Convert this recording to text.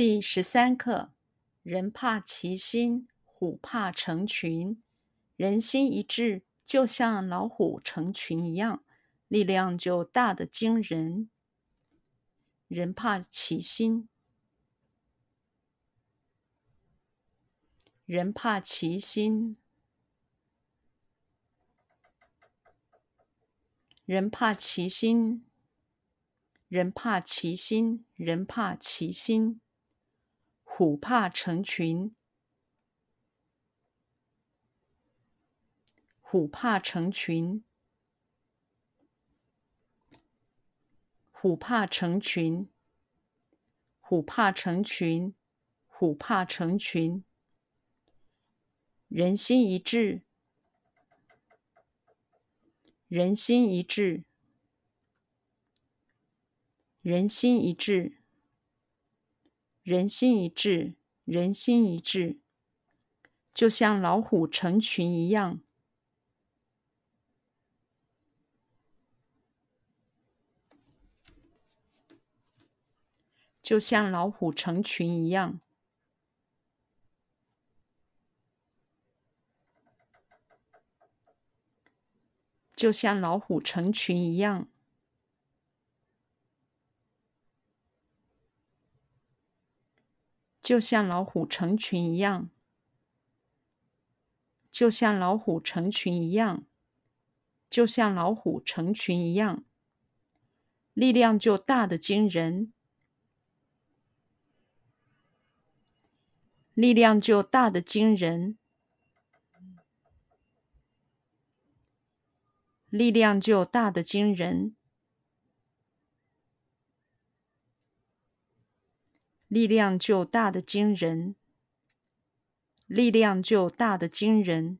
第十三课：人怕其心，虎怕成群。人心一致，就像老虎成群一样，力量就大得惊人。人怕其心，人怕其心，人怕其心。人怕其心，人怕其心，虎怕成群，虎怕成群，虎怕成群，虎怕成群，虎怕成群，人心一致，人心一致。人心一致，人心一致，人心一致，就像老虎成群一样，就像老虎成群一样，就像老虎成群一样。就像老虎成群一样，就像老虎成群一样，就像老虎成群一样，力量就大得惊人，力量就大得惊人，力量就大得惊人。力量就大的惊人，力量就大的惊人。